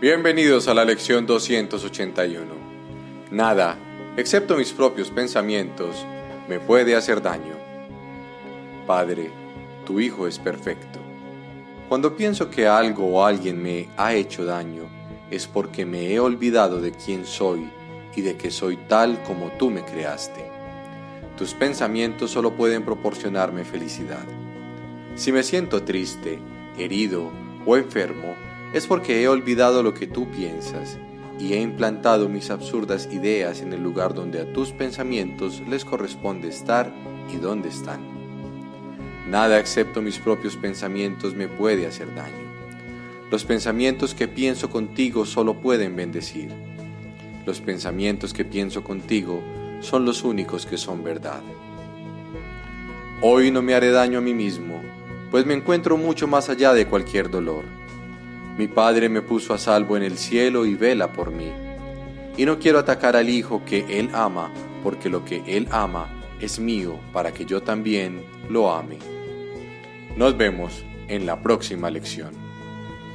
Bienvenidos a la lección 281. Nada, excepto mis propios pensamientos, me puede hacer daño. Padre, tu Hijo es perfecto. Cuando pienso que algo o alguien me ha hecho daño, es porque me he olvidado de quién soy y de que soy tal como tú me creaste. Tus pensamientos solo pueden proporcionarme felicidad. Si me siento triste, herido o enfermo, es porque he olvidado lo que tú piensas y he implantado mis absurdas ideas en el lugar donde a tus pensamientos les corresponde estar y donde están. Nada excepto mis propios pensamientos me puede hacer daño. Los pensamientos que pienso contigo solo pueden bendecir. Los pensamientos que pienso contigo son los únicos que son verdad. Hoy no me haré daño a mí mismo, pues me encuentro mucho más allá de cualquier dolor mi Padre me puso a salvo en el cielo y vela por mí. Y no quiero atacar al Hijo que Él ama, porque lo que Él ama es mío para que yo también lo ame. Nos vemos en la próxima lección.